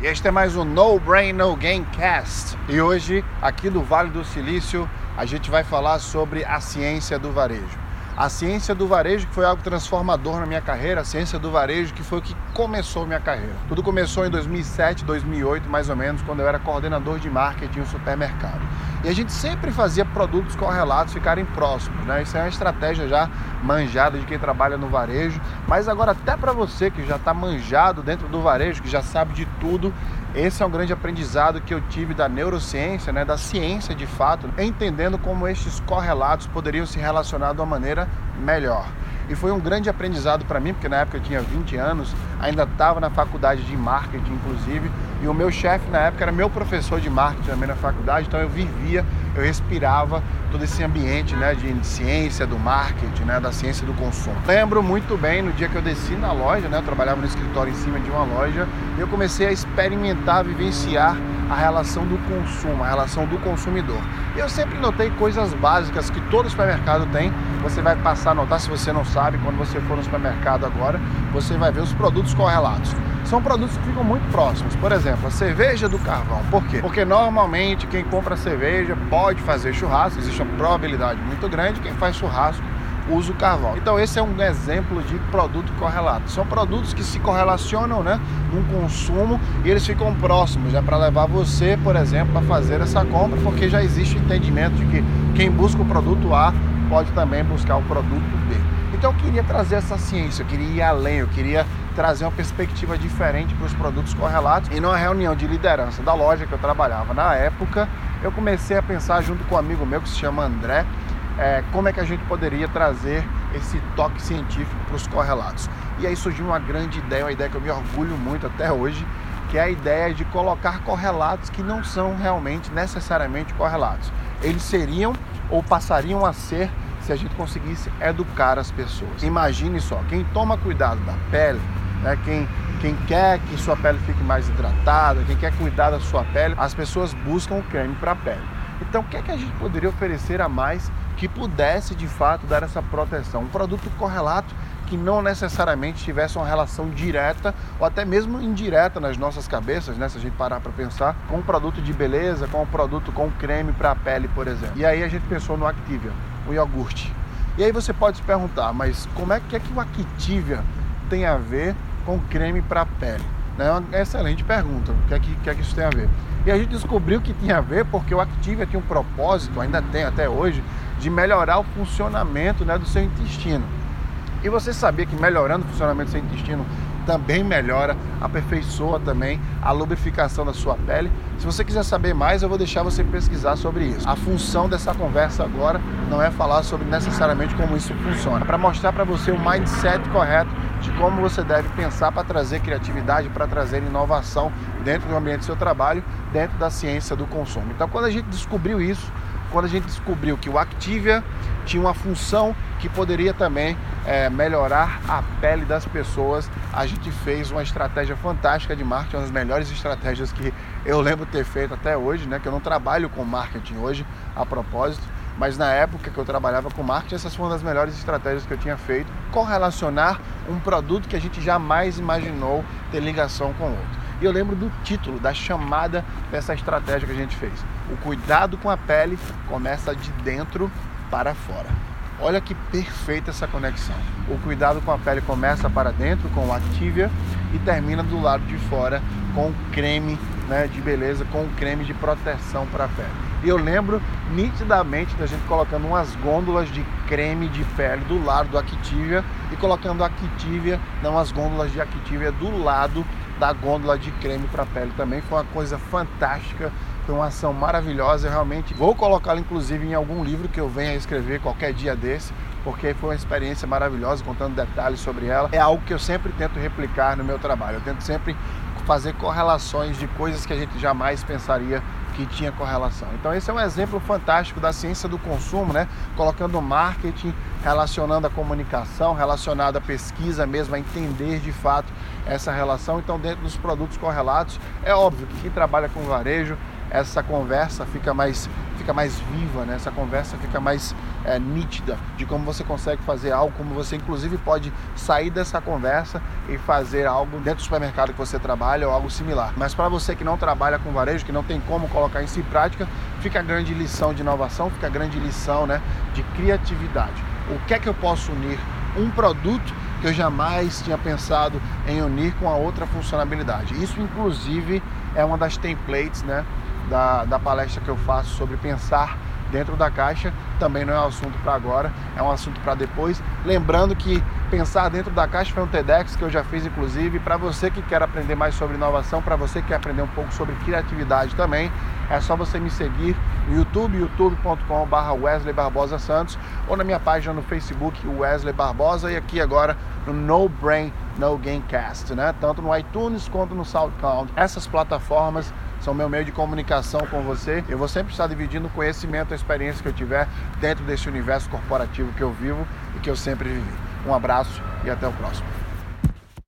E este é mais um No Brain No Game Cast. E hoje, aqui do Vale do Silício, a gente vai falar sobre a ciência do varejo. A ciência do varejo que foi algo transformador na minha carreira, a ciência do varejo que foi o que começou minha carreira. Tudo começou em 2007, 2008, mais ou menos, quando eu era coordenador de marketing em um supermercado. E a gente sempre fazia produtos correlatos ficarem próximos, né? Isso é uma estratégia já manjada de quem trabalha no varejo, mas agora até para você que já está manjado dentro do varejo, que já sabe de tudo, esse é um grande aprendizado que eu tive da neurociência, né, da ciência de fato, entendendo como estes correlatos poderiam se relacionar de uma maneira melhor. E foi um grande aprendizado para mim, porque na época eu tinha 20 anos, ainda estava na faculdade de marketing, inclusive, e o meu chefe na época era meu professor de marketing também na faculdade, então eu vivia, eu respirava todo esse ambiente né, de ciência do marketing, né, da ciência do consumo. Lembro muito bem no dia que eu desci na loja, né, eu trabalhava no escritório em cima de uma loja, e eu comecei a experimentar, vivenciar a relação do consumo, a relação do consumidor. E eu sempre notei coisas básicas que todo supermercado tem. Você vai passar a notar, se você não sabe, quando você for no supermercado agora, você vai ver os produtos correlatos. São produtos que ficam muito próximos. Por exemplo, a cerveja do carvão. Por quê? Porque normalmente quem compra cerveja pode fazer churrasco, existe uma probabilidade muito grande. Quem faz churrasco usa o carvão. Então esse é um exemplo de produto correlato. São produtos que se correlacionam, né, num consumo e eles ficam próximos, né, para levar você, por exemplo, a fazer essa compra, porque já existe o entendimento de que quem busca o produto A pode também buscar o produto B. Então eu queria trazer essa ciência, eu queria ir além, eu queria trazer uma perspectiva diferente para os produtos correlatos. E numa reunião de liderança da loja que eu trabalhava na época, eu comecei a pensar junto com um amigo meu que se chama André, é, como é que a gente poderia trazer esse toque científico para os correlatos. E aí surgiu uma grande ideia, uma ideia que eu me orgulho muito até hoje, que é a ideia de colocar correlatos que não são realmente necessariamente correlatos. Eles seriam ou passariam a ser se a gente conseguisse educar as pessoas. Imagine só, quem toma cuidado da pele, né, quem, quem quer que sua pele fique mais hidratada, quem quer cuidar da sua pele, as pessoas buscam o creme para a pele. Então, o que é que a gente poderia oferecer a mais que pudesse de fato dar essa proteção. Um produto correlato que não necessariamente tivesse uma relação direta ou até mesmo indireta nas nossas cabeças, né? Se a gente parar para pensar, com um produto de beleza, com um produto com creme para a pele, por exemplo. E aí a gente pensou no Activia, o iogurte. E aí você pode se perguntar, mas como é que é que o Activia tem a ver com creme para a pele? É uma excelente pergunta. O que é que, que é que isso tem a ver? E a gente descobriu que tinha a ver porque o Activia tinha um propósito, ainda tem até hoje, de melhorar o funcionamento né, do seu intestino. E você sabia que melhorando o funcionamento do seu intestino também melhora, aperfeiçoa também a lubrificação da sua pele. Se você quiser saber mais, eu vou deixar você pesquisar sobre isso. A função dessa conversa agora não é falar sobre necessariamente como isso funciona, é para mostrar para você o mindset correto de como você deve pensar para trazer criatividade, para trazer inovação dentro do ambiente do seu trabalho, dentro da ciência do consumo. Então, quando a gente descobriu isso, quando a gente descobriu que o Activia tinha uma função que poderia também é, melhorar a pele das pessoas, a gente fez uma estratégia fantástica de marketing, uma das melhores estratégias que eu lembro ter feito até hoje, né? Que eu não trabalho com marketing hoje, a propósito, mas na época que eu trabalhava com marketing, essas foram uma das melhores estratégias que eu tinha feito, correlacionar um produto que a gente jamais imaginou ter ligação com outro. E eu lembro do título, da chamada dessa estratégia que a gente fez. O cuidado com a pele começa de dentro para fora. Olha que perfeita essa conexão. O cuidado com a pele começa para dentro com o Activia e termina do lado de fora com o creme né, de beleza, com o creme de proteção para a pele. E eu lembro nitidamente da gente colocando umas gôndolas de creme de pele do lado do Activia e colocando Activia, não as gôndolas de Activia do lado da gôndola de creme para pele também. Foi uma coisa fantástica, foi uma ação maravilhosa. Eu realmente vou colocá-la inclusive em algum livro que eu venha escrever qualquer dia desse, porque foi uma experiência maravilhosa, contando detalhes sobre ela. É algo que eu sempre tento replicar no meu trabalho. Eu tento sempre fazer correlações de coisas que a gente jamais pensaria que tinha correlação. Então esse é um exemplo fantástico da ciência do consumo, né? Colocando marketing, relacionando a comunicação, relacionado à pesquisa mesmo, a entender de fato essa relação. Então dentro dos produtos correlatos, é óbvio que quem trabalha com varejo, essa conversa fica mais fica mais viva, né? essa conversa fica mais é, nítida de como você consegue fazer algo, como você inclusive pode sair dessa conversa e fazer algo dentro do supermercado que você trabalha ou algo similar. Mas para você que não trabalha com varejo, que não tem como colocar isso em prática, fica a grande lição de inovação, fica a grande lição né, de criatividade. O que é que eu posso unir? Um produto que eu jamais tinha pensado em unir com a outra funcionalidade. Isso, inclusive, é uma das templates né, da, da palestra que eu faço sobre pensar dentro da caixa também não é um assunto para agora, é um assunto para depois. Lembrando que pensar dentro da caixa foi um TEDx que eu já fiz, inclusive, para você que quer aprender mais sobre inovação, para você que quer aprender um pouco sobre criatividade também, é só você me seguir no YouTube, youtube.com.br Wesley Barbosa Santos, ou na minha página no Facebook, Wesley Barbosa, e aqui agora no No Brain No Gamecast, né? Tanto no iTunes quanto no SoundCloud. Essas plataformas são meu meio de comunicação com você. Eu vou sempre estar dividindo o conhecimento, a experiência que eu tiver dentro desse universo corporativo que eu vivo e que eu sempre vivi. Um abraço e até o próximo.